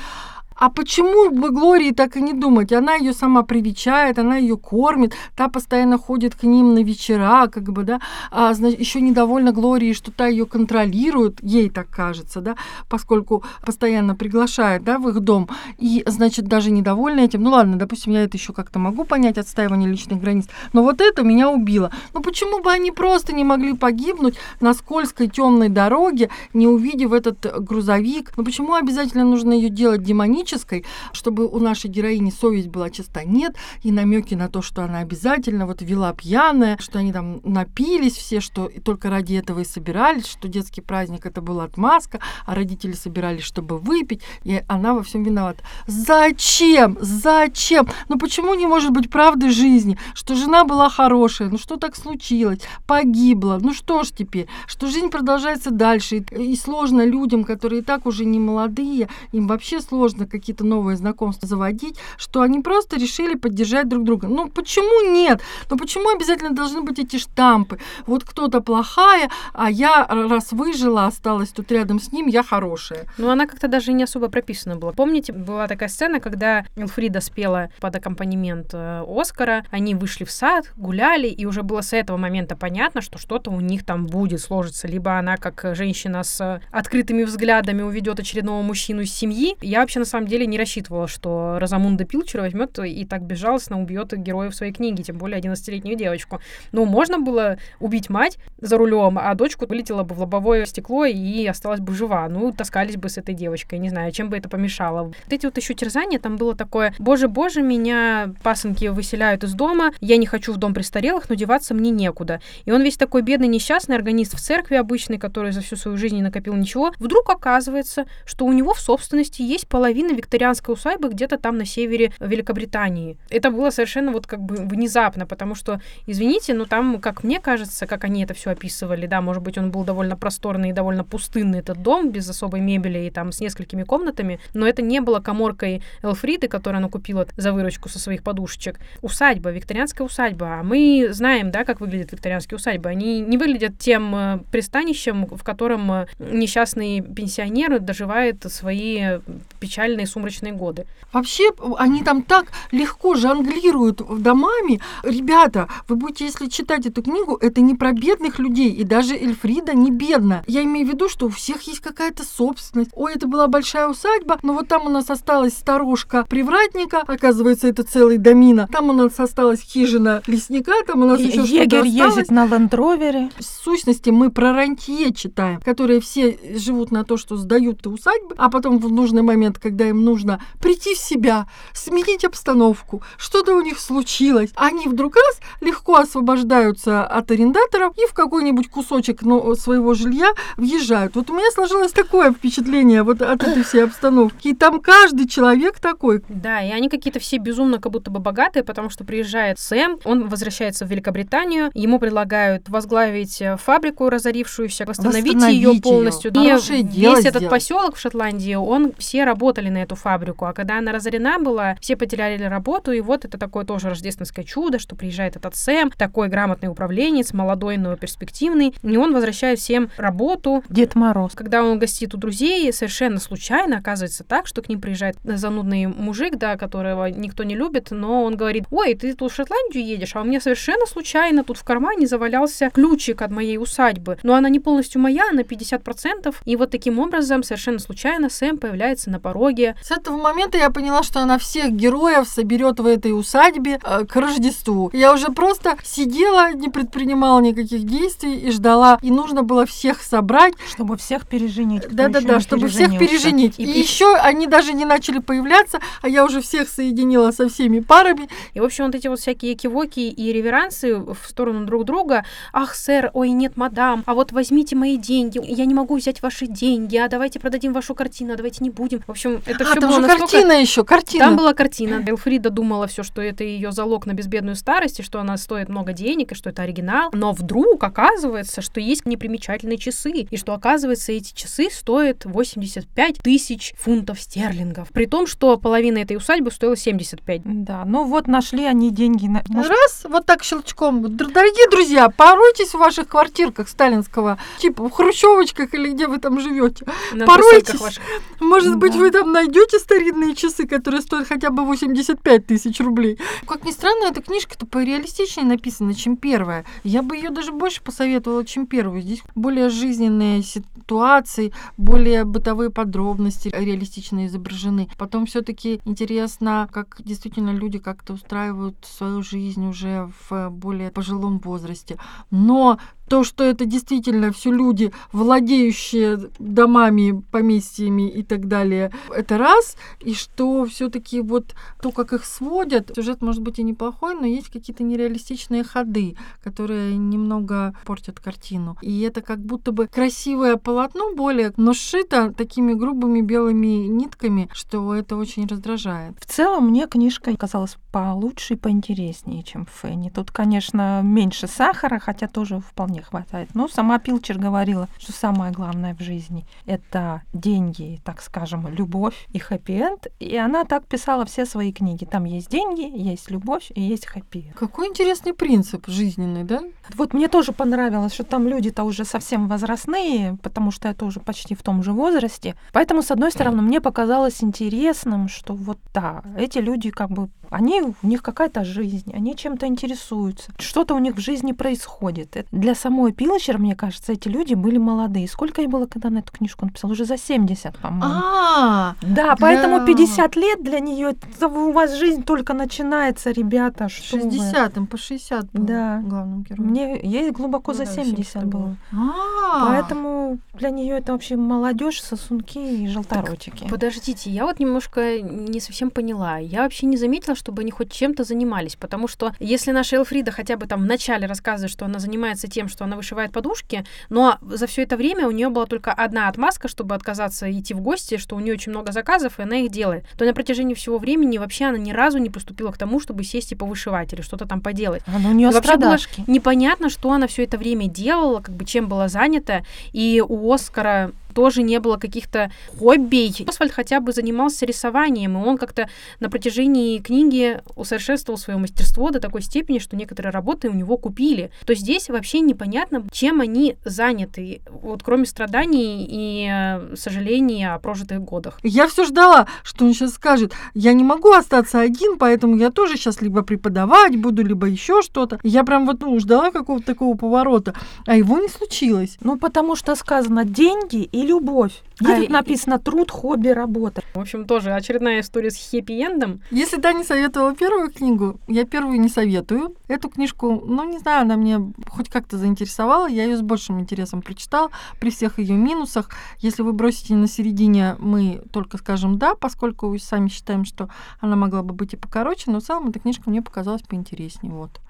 А почему бы Глории так и не думать? Она ее сама привечает, она ее кормит, та постоянно ходит к ним на вечера, как бы, да, а, значит, еще недовольна Глорией, что та ее контролирует, ей так кажется, да, поскольку постоянно приглашает, да, в их дом, и, значит, даже недовольна этим. Ну ладно, допустим, я это еще как-то могу понять, отстаивание личных границ, но вот это меня убило. Ну почему бы они просто не могли погибнуть на скользкой темной дороге, не увидев этот грузовик? Ну почему обязательно нужно ее делать демонической, чтобы у нашей героини совесть была чиста? Нет, и намеки на то, что она обязательно вот вела пьяная, что они там напились все, что только ради этого и собирались, что детский праздник это была отмазка, а родители собирались, чтобы выпить, и она во всем виновата. Зачем? Зачем? Ну почему не может быть правды жизни? Что жена была хорошая, ну что так случилось? Погибла, ну что ж теперь? Что жизнь продолжается дальше, и, и сложно людям, которые и так уже не молодые, им вообще сложно какие-то новые знакомства заводить, что они просто решили поддержать друг друга. Ну почему нет? Ну почему обязательно должны быть эти штампы? Вот кто-то плохая, а я, раз выжила, осталась тут рядом с ним, я хорошая. Но она как-то даже не особо прописана была. Помните, была такая сцена, когда Элфрида спела под аккомпанемент э, Оскара, они вышли в сад, гуляли, и уже было с этого момента понятно, что что-то у них там будет сложиться. Либо она, как женщина с э, открытыми взглядами, уведет очередного мужчину из семьи. Я вообще на самом деле не рассчитывала, что Розамунда Пилчер возьмет и так безжалостно убьет героев своей книги, тем более 11-летнюю девочку. Ну, можно было убить мать за рулем, а дочку вылетела бы в лобовое стекло и осталась бы жива. Ну, таскались бы с этой девочкой, не знаю, чем бы это помешало. Вот эти вот еще терзания, там было такое, боже-боже, меня пасынки выселяют из дома, я не хочу в дом престарелых, но деваться мне некуда. И он весь такой бедный, несчастный органист в церкви обычный, который за всю свою жизнь не накопил ничего. Вдруг оказывается, что у него в собственности есть половина викторианской усадьбы где-то там на севере Великобритании. Это было совершенно вот как бы внезапно, потому что, извините, но там, как мне кажется, как они это все описывали, да, может быть, он был довольно просторный и довольно пустынный этот дом, без особой мебели и там с несколькими комнатами, но это не было коморкой Элфриды, которую она купила за выручку со своих подушечек. Усадьба, викторианская усадьба. А мы знаем, да, как выглядят викторианские усадьбы. Они не выглядят тем э, пристанищем, в котором э, несчастный пенсионер доживает свои печальные сумрачные годы. Вообще, они там так легко жонглируют домами. Ребята, вы будете, если читать эту книгу, это не про бедных людей, и даже Эльфрида не бедна. Я имею в виду, что у всех есть какая-то собственность. Ой, это была большая усадьба, но вот там у нас осталась сторожка привратника, оказывается, это целый домина. Там у нас осталась хижина лесника, там у нас еще что-то Егерь осталось. ездит на лендровере. В сущности, мы про рантье читаем, которые все живут на то, что сдают усадьбы, а потом в нужный момент, когда им нужно прийти в себя, сменить обстановку, что-то у них случилось, они вдруг раз легко освобождаются от арендаторов и в какой-нибудь кусочек ну, своего жилья въезжают. Вот у меня сложилось такое впечатление вот от этой всей обстановки. И там каждый человек такой. Да, и они какие-то все безумно как будто бы богатые, потому что приезжает Сэм, он возвращается в Великобританию, ему предлагают возглавить э, фабрику разорившуюся, восстановить, Восстановить ее полностью. Хорошее и дело весь этот сделать. поселок в Шотландии, он все работали на эту фабрику, а когда она разорена была, все потеряли работу, и вот это такое тоже рождественское чудо, что приезжает этот Сэм, такой грамотный управленец, молодой, но перспективный, и он возвращает всем работу, Дед Мороз. когда он гостит у друзей, совершенно случайно оказывается так, что к ним приезжает занудный мужик, да, которого никто не любит, но он говорит, ой, ты тут в Шотландию едешь, а у меня совершенно случайно тут в кармане завалялся ключик от моей усадьбы, но она не полностью моя, на 50%, и вот таким образом, совершенно случайно, Сэм появляется на пороге. С этого момента я поняла, что она всех героев соберет в этой усадьбе э, к Рождеству. Я уже просто сидела, не предпринимала никаких действий и ждала. И нужно было всех собрать. Чтобы всех переженить. Да-да-да, чтобы всех переженить. И, И- еще они даже не начали появляться, а я уже всех соединила со всеми парами. И, в общем, вот эти вот всякие кивоки и реверансы в сторону друг друга. Ах, сэр, ой, нет, мадам, а вот возьмите мои деньги, я не могу взять ваши деньги, а давайте продадим вашу картину, а давайте не будем. В общем, это а, все там было же настолько... картина еще, картина. Там была картина. Элфрида думала все, что это ее залог на безбедную старость, и что она стоит много денег, и что это оригинал. Но вдруг оказывается, что есть непримечательные часы, и что, оказывается, эти часы стоят 85 тысяч фунтов стерлингов. При том, что половина этой усадьбы стоила 75. Да, ну вот нашли они деньги. На... Может, Раз, вот так щелчком. Дорогие друзья, поройтесь в ваших квартирках сталинского, типа в хрущевочках или где вы там живете. На Поройтесь. Может быть, Да. вы там найдете старинные часы, которые стоят хотя бы 85 тысяч рублей. Как ни странно, эта книжка-то пореалистичнее написана, чем первая. Я бы ее даже больше посоветовала, чем первую. Здесь более жизненные ситуации, более бытовые подробности реалистично изображены. Потом все-таки интересно, как действительно люди как-то устраивают свою жизнь уже в более пожилом возрасте. Но то, что это действительно все люди, владеющие домами, поместьями и так далее, это раз. И что все-таки вот то, как их сводят, сюжет может быть и неплохой, но есть какие-то нереалистичные ходы, которые немного портят картину. И это как будто бы красивое полотно более, но сшито такими грубыми белыми нитками, что это очень раздражает. В целом мне книжка казалась получше и поинтереснее, чем Фенни. Тут, конечно, меньше сахара, хотя тоже вполне хватает. Но сама Пилчер говорила, что самое главное в жизни — это деньги, так скажем, любовь и хэппи-энд. И она так писала все свои книги. Там есть деньги, есть любовь и есть хэппи Какой интересный принцип жизненный, да? Вот мне тоже понравилось, что там люди-то уже совсем возрастные, потому что я тоже почти в том же возрасте. Поэтому, с одной стороны, мне показалось интересным, что вот да, эти люди как бы, они, у них какая-то жизнь, они чем-то интересуются, что-то у них в жизни происходит. Для самой Пилочер, мне кажется, эти люди были молодые. Сколько ей было, когда на эту книжку написала? Уже за 70, по-моему. А, Да, поэтому 50 лет для нее у вас жизнь только начинается, ребята. Что вы. 60 им по 60 было Да. главным героем. Мне ей глубоко за да, 70 70 было. было. А, Поэтому для нее это вообще молодежь, сосунки и желторотики. Подождите, я вот немножко не совсем поняла. Я вообще не заметила, чтобы они хоть чем-то занимались, потому что если наша Элфрида хотя бы там в начале рассказывает, что она занимается тем, что она вышивает подушки, но за все это время у нее была только одна отмазка, чтобы отказаться идти в гости, что у нее очень много заказов, и она их делает, то на протяжении всего времени вообще она ни разу не поступила к тому, чтобы сесть и повышивать или что-то там поделать. Она у нее Вообще было страдашки. Непонятно, что она все это время делала, как бы чем была занята. И у Оскара тоже не было каких-то хобби. Освальд хотя бы занимался рисованием, и он как-то на протяжении книги усовершенствовал свое мастерство до такой степени, что некоторые работы у него купили. То здесь вообще непонятно, чем они заняты, вот кроме страданий и э, сожалений о прожитых годах. Я все ждала, что он сейчас скажет, я не могу остаться один, поэтому я тоже сейчас либо преподавать буду, либо еще что-то. Я прям вот ну, ждала какого-то такого поворота, а его не случилось. Ну, потому что сказано деньги и любовь. Где а тут написано труд, хобби, работа. В общем, тоже очередная история с хэппи-эндом. Если Таня советовала первую книгу, я первую не советую. Эту книжку, ну, не знаю, она мне хоть как-то заинтересовала. Я ее с большим интересом прочитала при всех ее минусах. Если вы бросите на середине, мы только скажем да, поскольку сами считаем, что она могла бы быть и покороче, но в целом эта книжка мне показалась поинтереснее. Вот.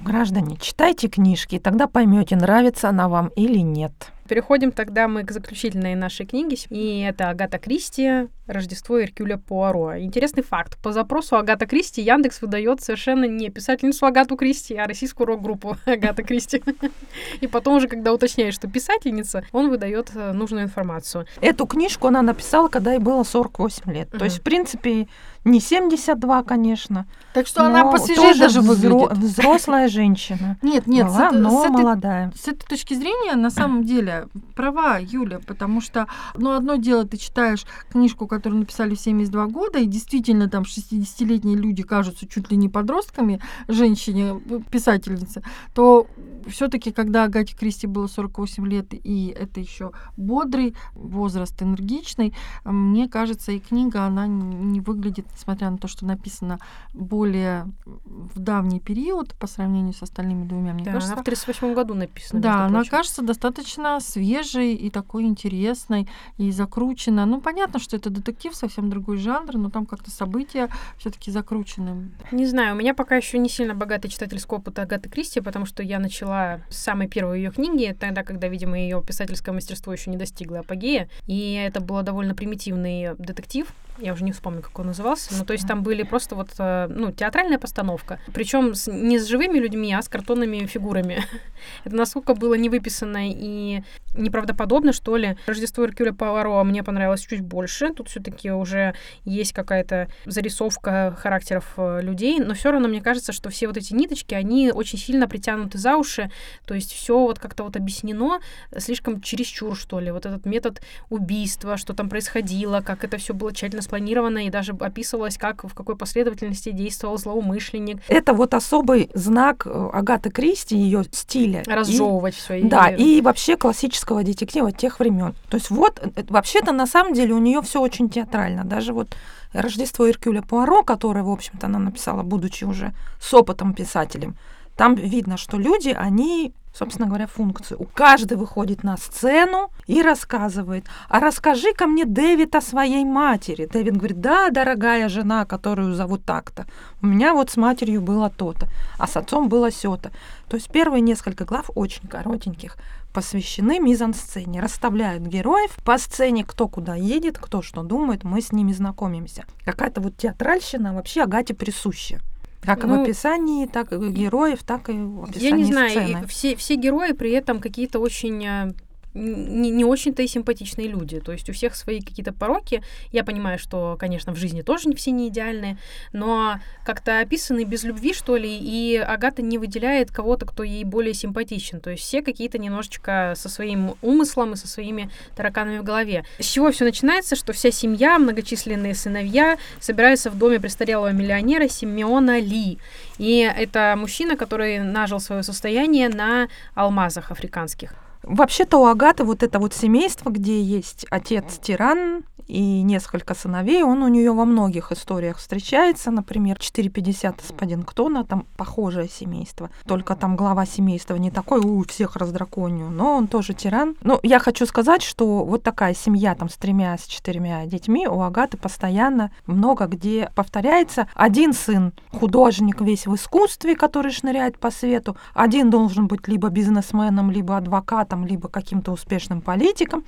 Граждане, читайте книжки, тогда поймете, нравится она вам или нет. Переходим тогда мы к заключительной нашей книге. И это Агата Кристи «Рождество Эркюля Пуаро». Интересный факт. По запросу Агата Кристи Яндекс выдает совершенно не писательницу Агату Кристи, а российскую рок-группу Агата Кристи. И потом уже, когда уточняешь, что писательница, он выдает э, нужную информацию. Эту книжку она написала, когда ей было 48 лет. То есть, в принципе, не 72, конечно. Так что она посвежее даже. Взрослая женщина. Нет, нет, Была, но с этой, молодая. С этой точки зрения, на самом деле, права Юля, потому что, ну, одно дело, ты читаешь книжку, которую написали в 72 года, и действительно там 60-летние люди кажутся чуть ли не подростками, женщине, писательнице, то все-таки, когда Агате Кристи было 48 лет, и это еще бодрый возраст, энергичный, мне кажется, и книга, она не выглядит, несмотря на то, что написано более в давний период по сравнению с остальными двумя, мне да, кажется... она в 38 году написана. Да, она кажется достаточно свежей и такой интересной, и закручена. Ну, понятно, что это детектив, совсем другой жанр, но там как-то события все таки закручены. Не знаю, у меня пока еще не сильно богатый читательский опыт Агаты Кристи, потому что я начала с самой первой ее книги, тогда, когда, видимо, ее писательское мастерство еще не достигло апогея, и это было довольно примитивный детектив, я уже не вспомню, как он назывался, ну, то есть там были просто вот, э, ну, театральная постановка, причем не с живыми людьми, а с картонными фигурами. Это насколько было невыписано и неправдоподобно, что ли. Рождество Эркюля Пуаро мне понравилось чуть больше. Тут все-таки уже есть какая-то зарисовка характеров э, людей, но все равно мне кажется, что все вот эти ниточки, они очень сильно притянуты за уши, то есть все вот как-то вот объяснено слишком чересчур, что ли. Вот этот метод убийства, что там происходило, как это все было тщательно спланировано и даже описывалось, как в какой последовательности действовал злоумышленник. Это вот особый знак э, Агаты Кристи, ее стиля. Разжевывать все. Да, и вообще классического детектива тех времен. То есть вот, э, вообще-то на самом деле у нее все очень театрально. Даже вот Рождество Иркюля Пуаро, которое, в общем-то, она написала, будучи уже с опытом писателем, там видно, что люди, они собственно говоря, функцию. У каждой выходит на сцену и рассказывает. А расскажи-ка мне, Дэвид, о своей матери. Дэвид говорит, да, дорогая жена, которую зовут так-то. У меня вот с матерью было то-то, а с отцом было сё-то. То есть первые несколько глав очень коротеньких посвящены мизансцене, расставляют героев по сцене, кто куда едет, кто что думает, мы с ними знакомимся. Какая-то вот театральщина вообще Агате присуща. Как ну, в описании, так и героев, так и в описании Я не знаю, сцены. все, все герои при этом какие-то очень э, не, не очень-то и симпатичные люди. То есть у всех свои какие-то пороки. Я понимаю, что, конечно, в жизни тоже не все не идеальные, но как-то описаны без любви, что ли, и Агата не выделяет кого-то, кто ей более симпатичен. То есть все какие-то немножечко со своим умыслом и со своими тараканами в голове. С чего все начинается, что вся семья, многочисленные сыновья собираются в доме престарелого миллионера Симеона Ли. И это мужчина, который нажил свое состояние на алмазах африканских. Вообще-то у Агаты вот это вот семейство, где есть отец тиран, и несколько сыновей. Он у нее во многих историях встречается. Например, 450 господин Ктона, там похожее семейство. Только там глава семейства не такой, у всех раздраконию, но он тоже тиран. Ну, я хочу сказать, что вот такая семья там с тремя, с четырьмя детьми у Агаты постоянно много где повторяется. Один сын художник весь в искусстве, который шныряет по свету. Один должен быть либо бизнесменом, либо адвокатом, либо каким-то успешным политиком.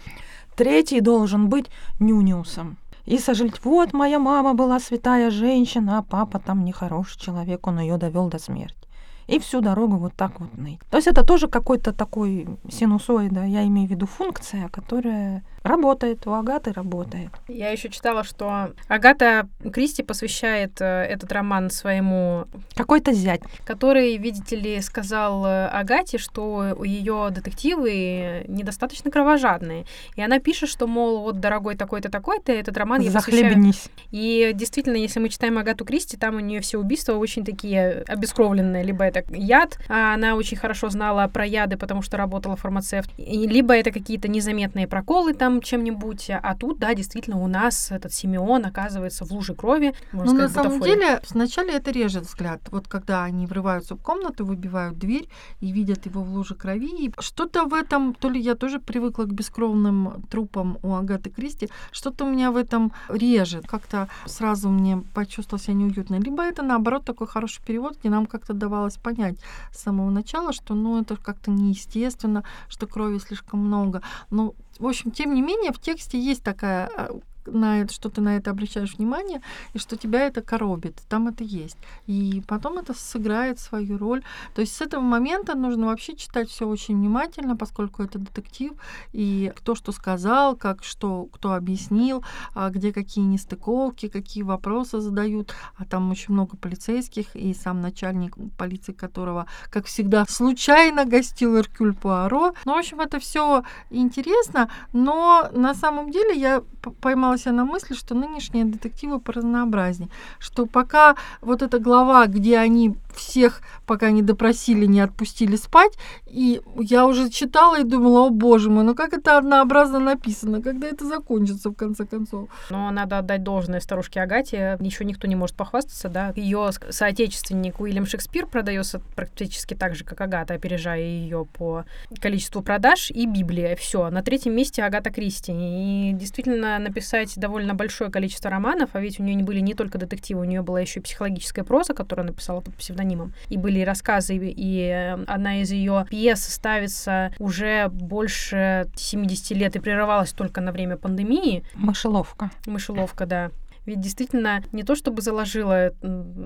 Третий должен быть нюниусом. И сожалеть, вот моя мама была святая женщина, а папа там нехороший человек, он ее довел до смерти. и всю дорогу вот так вот ныть. То есть это тоже какой-то такой синусоида, я имею в виду функция, которая работает, у Агаты работает. Я еще читала, что Агата Кристи посвящает э, этот роман своему... Какой-то зять. Который, видите ли, сказал э, Агате, что ее детективы недостаточно кровожадные. И она пишет, что, мол, вот, дорогой такой-то, такой-то, этот роман я посвящаю... И действительно, если мы читаем Агату Кристи, там у нее все убийства очень такие обескровленные. Либо это яд, а она очень хорошо знала про яды, потому что работала фармацевт, либо это какие-то незаметные проколы там чем-нибудь. А тут, да, действительно, у нас этот Симеон оказывается в луже крови. Можно ну, на самом деле, вначале это режет взгляд. Вот когда они врываются в комнату, выбивают дверь и видят его в луже крови. И что-то в этом, то ли я тоже привыкла к бескровным трупам у Агаты Кристи, что-то у меня в этом режет. Как-то сразу мне почувствовала себя неуютно. Либо это, наоборот, такой хороший перевод, где нам как-то давалось понять с самого начала, что ну это как-то неестественно, что крови слишком много. Но в общем, тем не менее, в тексте есть такая а, на это, что ты на это обращаешь внимание, и что тебя это коробит. Там это есть. И потом это сыграет свою роль. То есть с этого момента нужно вообще читать все очень внимательно, поскольку это детектив, и кто что сказал, как что, кто объяснил, а где какие нестыковки, какие вопросы задают. А там очень много полицейских, и сам начальник полиции, которого, как всегда, случайно гостил Эркюль Пуаро. Ну, в общем, это все интересно, но на самом деле я поймала себя на мысли, что нынешние детективы поразнообразнее. Что пока вот эта глава, где они всех, пока не допросили, не отпустили спать, и я уже читала и думала, о боже мой, ну как это однообразно написано, когда это закончится в конце концов. Но надо отдать должное старушке Агате, еще никто не может похвастаться, да. Ее соотечественник Уильям Шекспир продается практически так же, как Агата, опережая ее по количеству продаж, и Библия, все. На третьем месте Агата Кристи. И действительно написать довольно большое количество романов, а ведь у нее не были не только детективы, у нее была еще и психологическая проза, которую написала под псевдонимом. И были рассказы, и э, одна из ее пьес ставится уже больше 70 лет и прерывалась только на время пандемии. Мышеловка. Мышеловка, да. Ведь действительно не то чтобы заложила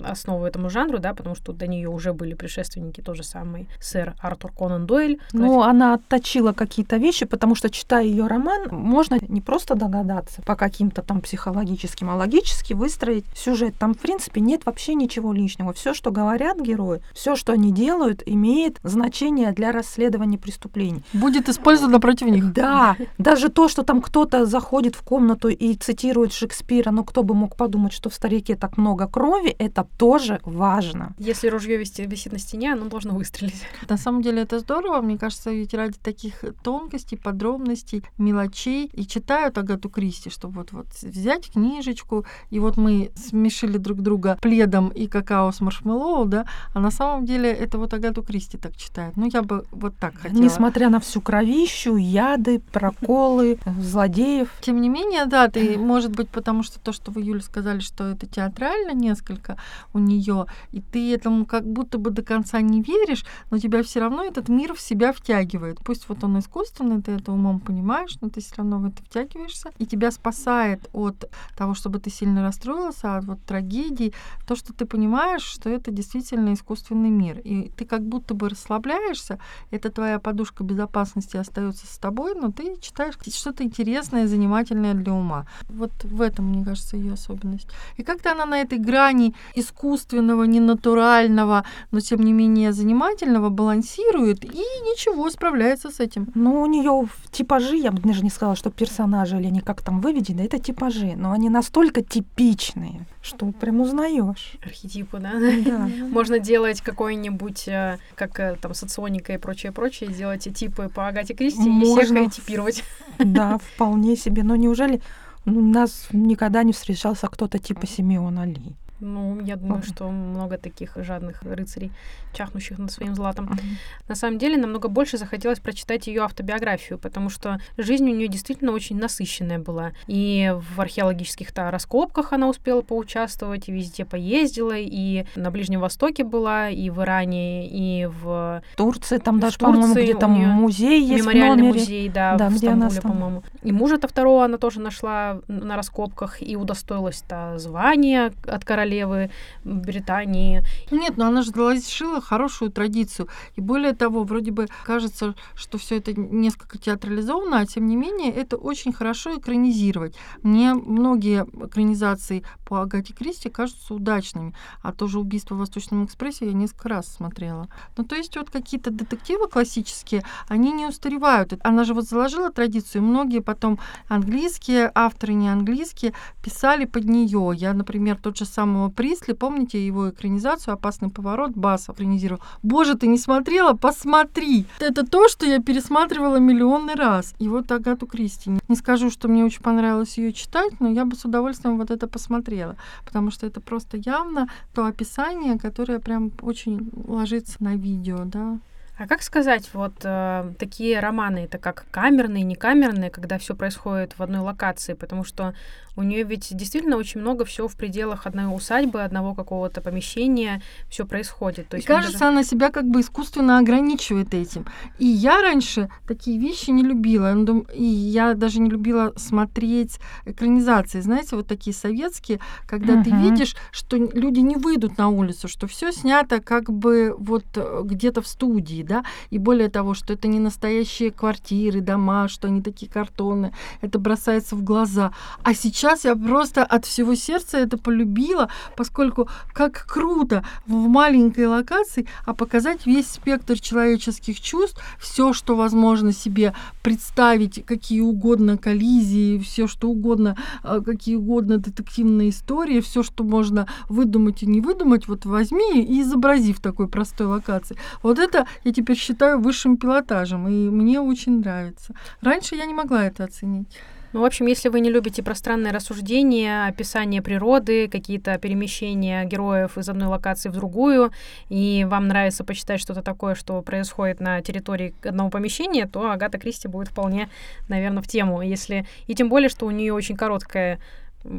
основу этому жанру, да, потому что до нее уже были предшественники, тот же самый сэр Артур Конан Дойль. Ну, она отточила какие-то вещи, потому что, читая ее роман, можно не просто догадаться по каким-то там психологическим, а логически выстроить сюжет. Там, в принципе, нет вообще ничего лишнего. Все, что говорят герои, все, что они делают, имеет значение для расследования преступлений. Будет использовано против них. Да, даже то, что там кто-то заходит в комнату и цитирует Шекспира, но кто бы бы мог подумать, что в старике так много крови, это тоже важно. Если ружье висит на стене, оно должно выстрелить. На самом деле это здорово, мне кажется, ведь ради таких тонкостей, подробностей, мелочей и читают Агату Кристи, чтобы вот, вот взять книжечку, и вот мы смешили друг друга пледом и какао с маршмеллоу, да, а на самом деле это вот Агату Кристи так читает. Ну, я бы вот так хотела. Несмотря на всю кровищу, яды, проколы, злодеев. Тем не менее, да, ты, может быть, потому что то, что вы Юль, сказали, что это театрально несколько у нее, и ты этому как будто бы до конца не веришь, но тебя все равно этот мир в себя втягивает. Пусть вот он искусственный, ты это умом понимаешь, но ты все равно в это втягиваешься, и тебя спасает от того, чтобы ты сильно расстроился, от вот трагедии, то, что ты понимаешь, что это действительно искусственный мир. И ты как будто бы расслабляешься, это твоя подушка безопасности остается с тобой, но ты читаешь что-то интересное, занимательное для ума. Вот в этом, мне кажется, ее особенность. И как-то она на этой грани искусственного, ненатурального, но тем не менее занимательного балансирует и ничего, справляется с этим. Ну, у нее типажи, я бы даже не сказала, что персонажи или они как там выведены, это типажи, но они настолько типичные, что прям узнаешь. Архетипы, да? Да. Можно делать какой-нибудь, э, как э, там соционика и прочее, прочее, делать типы по Агате Кристи Можно. и всех типировать. Да, вполне себе. Но неужели у нас никогда не встречался кто-то типа Симеона Ли. Ну, я думаю, что много таких жадных рыцарей, чахнущих над своим златом. Uh-huh. На самом деле, намного больше захотелось прочитать ее автобиографию, потому что жизнь у нее действительно очень насыщенная была. И в археологических-то раскопках она успела поучаствовать, и везде поездила, и на Ближнем Востоке была, и в Иране, и в Турции. Там даже, по-моему, где-то музей есть Мемориальный музей, да, да в Стамбуле, по-моему. И мужа-то второго она тоже нашла на раскопках и удостоилась-то звания от короля королевы Британии. Нет, но она же заложила хорошую традицию. И более того, вроде бы кажется, что все это несколько театрализовано, а тем не менее это очень хорошо экранизировать. Мне многие экранизации по Агате Кристи кажутся удачными. А тоже «Убийство в Восточном экспрессе» я несколько раз смотрела. Ну, то есть вот какие-то детективы классические, они не устаревают. Она же вот заложила традицию, многие потом английские авторы, не английские, писали под нее. Я, например, тот же самого Присли, помните его экранизацию «Опасный поворот» Бас экранизировал. Боже, ты не смотрела? Посмотри! Это то, что я пересматривала миллионный раз. И вот Агату Кристи. Не скажу, что мне очень понравилось ее читать, но я бы с удовольствием вот это посмотрела, потому что это просто явно то описание, которое прям очень ложится на видео, да. А как сказать, вот э, такие романы, это как камерные, не камерные, когда все происходит в одной локации, потому что у нее ведь действительно очень много всего в пределах одной усадьбы, одного какого-то помещения, все происходит. То есть и кажется, даже... она себя как бы искусственно ограничивает этим. И я раньше такие вещи не любила. И я даже не любила смотреть экранизации. Знаете, вот такие советские, когда uh-huh. ты видишь, что люди не выйдут на улицу, что все снято как бы вот э, где-то в студии, да, и более того, что это не настоящие квартиры, дома, что они такие картонные, это бросается в глаза. А сейчас я просто от всего сердца это полюбила, поскольку как круто в маленькой локации, а показать весь спектр человеческих чувств, все, что возможно себе представить, какие угодно коллизии, все, что угодно, а, какие угодно детективные истории, все, что можно выдумать и не выдумать, вот возьми и изобрази в такой простой локации. Вот это я теперь считаю высшим пилотажем, и мне очень нравится. Раньше я не могла это оценить. Ну, в общем, если вы не любите пространные рассуждения, описание природы, какие-то перемещения героев из одной локации в другую, и вам нравится почитать что-то такое, что происходит на территории одного помещения, то Агата Кристи будет вполне, наверное, в тему. Если... И тем более, что у нее очень короткая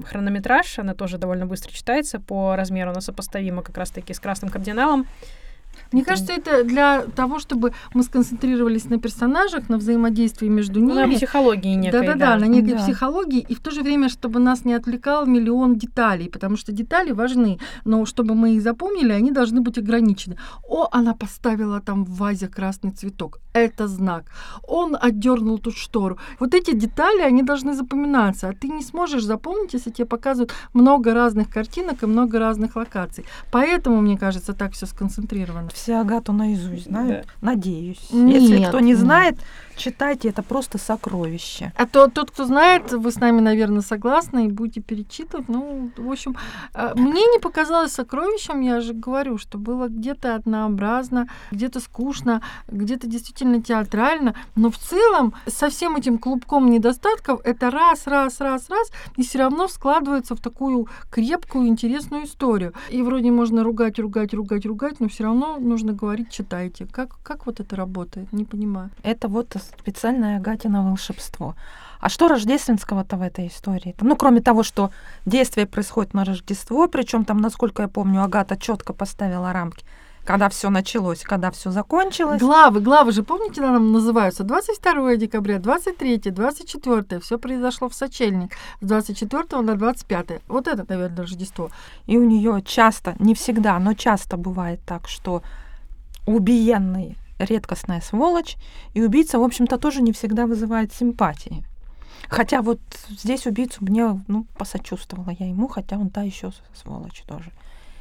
хронометраж, она тоже довольно быстро читается по размеру, она сопоставима как раз-таки с красным кардиналом. Мне кажется, это для того, чтобы мы сконцентрировались на персонажах, на взаимодействии между ними. Ну, на психологии некой, да. Да-да-да, на некой да. психологии, и в то же время, чтобы нас не отвлекал миллион деталей, потому что детали важны, но чтобы мы их запомнили, они должны быть ограничены. О, она поставила там в вазе красный цветок. Это знак. Он отдернул тут штору. Вот эти детали, они должны запоминаться, а ты не сможешь запомнить, если тебе показывают много разных картинок и много разных локаций. Поэтому, мне кажется, так все сконцентрировано все Агату наизусть знают? Да. Надеюсь. Нет, Если кто не знает, читайте, это просто сокровище. А то тот, кто знает, вы с нами, наверное, согласны и будете перечитывать. Ну, в общем, а, мне не показалось сокровищем, я же говорю, что было где-то однообразно, где-то скучно, где-то действительно театрально, но в целом со всем этим клубком недостатков это раз, раз, раз, раз, и все равно складывается в такую крепкую, интересную историю. И вроде можно ругать, ругать, ругать, ругать, но все равно нужно говорить, читайте. Как, как вот это работает? Не понимаю. Это вот специальное Агатино волшебство. А что рождественского-то в этой истории? Ну, кроме того, что действие происходит на Рождество, причем там, насколько я помню, Агата четко поставила рамки когда все началось, когда все закончилось. Главы, главы же, помните, нам называются 22 декабря, 23, 24, все произошло в сочельник, с 24 на 25. Вот это, наверное, Рождество. И у нее часто, не всегда, но часто бывает так, что убиенный редкостная сволочь, и убийца, в общем-то, тоже не всегда вызывает симпатии. Хотя вот здесь убийцу мне, ну, посочувствовала я ему, хотя он та еще сволочь тоже.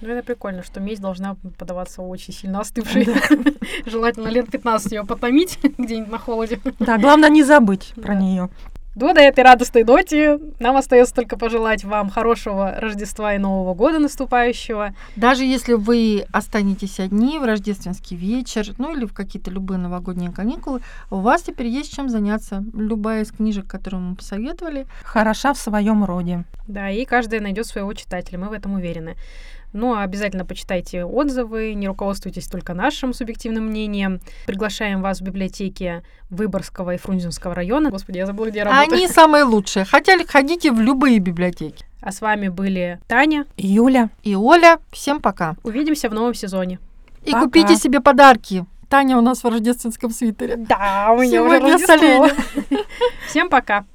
Ну, это прикольно, что месть должна подаваться очень сильно остывшей. Желательно лет 15 ее потомить где-нибудь на холоде. Да, главное не забыть про нее. До этой радостной ноте нам остается только пожелать вам хорошего Рождества и Нового года наступающего. Даже если вы останетесь одни в рождественский вечер, ну или в какие-то любые новогодние каникулы, у вас теперь есть чем заняться. Любая из книжек, которую мы посоветовали. Хороша в своем роде. Да, и каждая найдет своего читателя, мы в этом уверены. Но обязательно почитайте отзывы, не руководствуйтесь только нашим субъективным мнением. Приглашаем вас в библиотеки Выборгского и Фрунзенского района. Господи, я забыла, где я работаю. Они самые лучшие. Хотя ходите в любые библиотеки. А с вами были Таня, Юля и Оля. Всем пока. Увидимся в новом сезоне. И пока. купите себе подарки. Таня у нас в рождественском свитере. Да, у меня уже Рождество. Всем пока.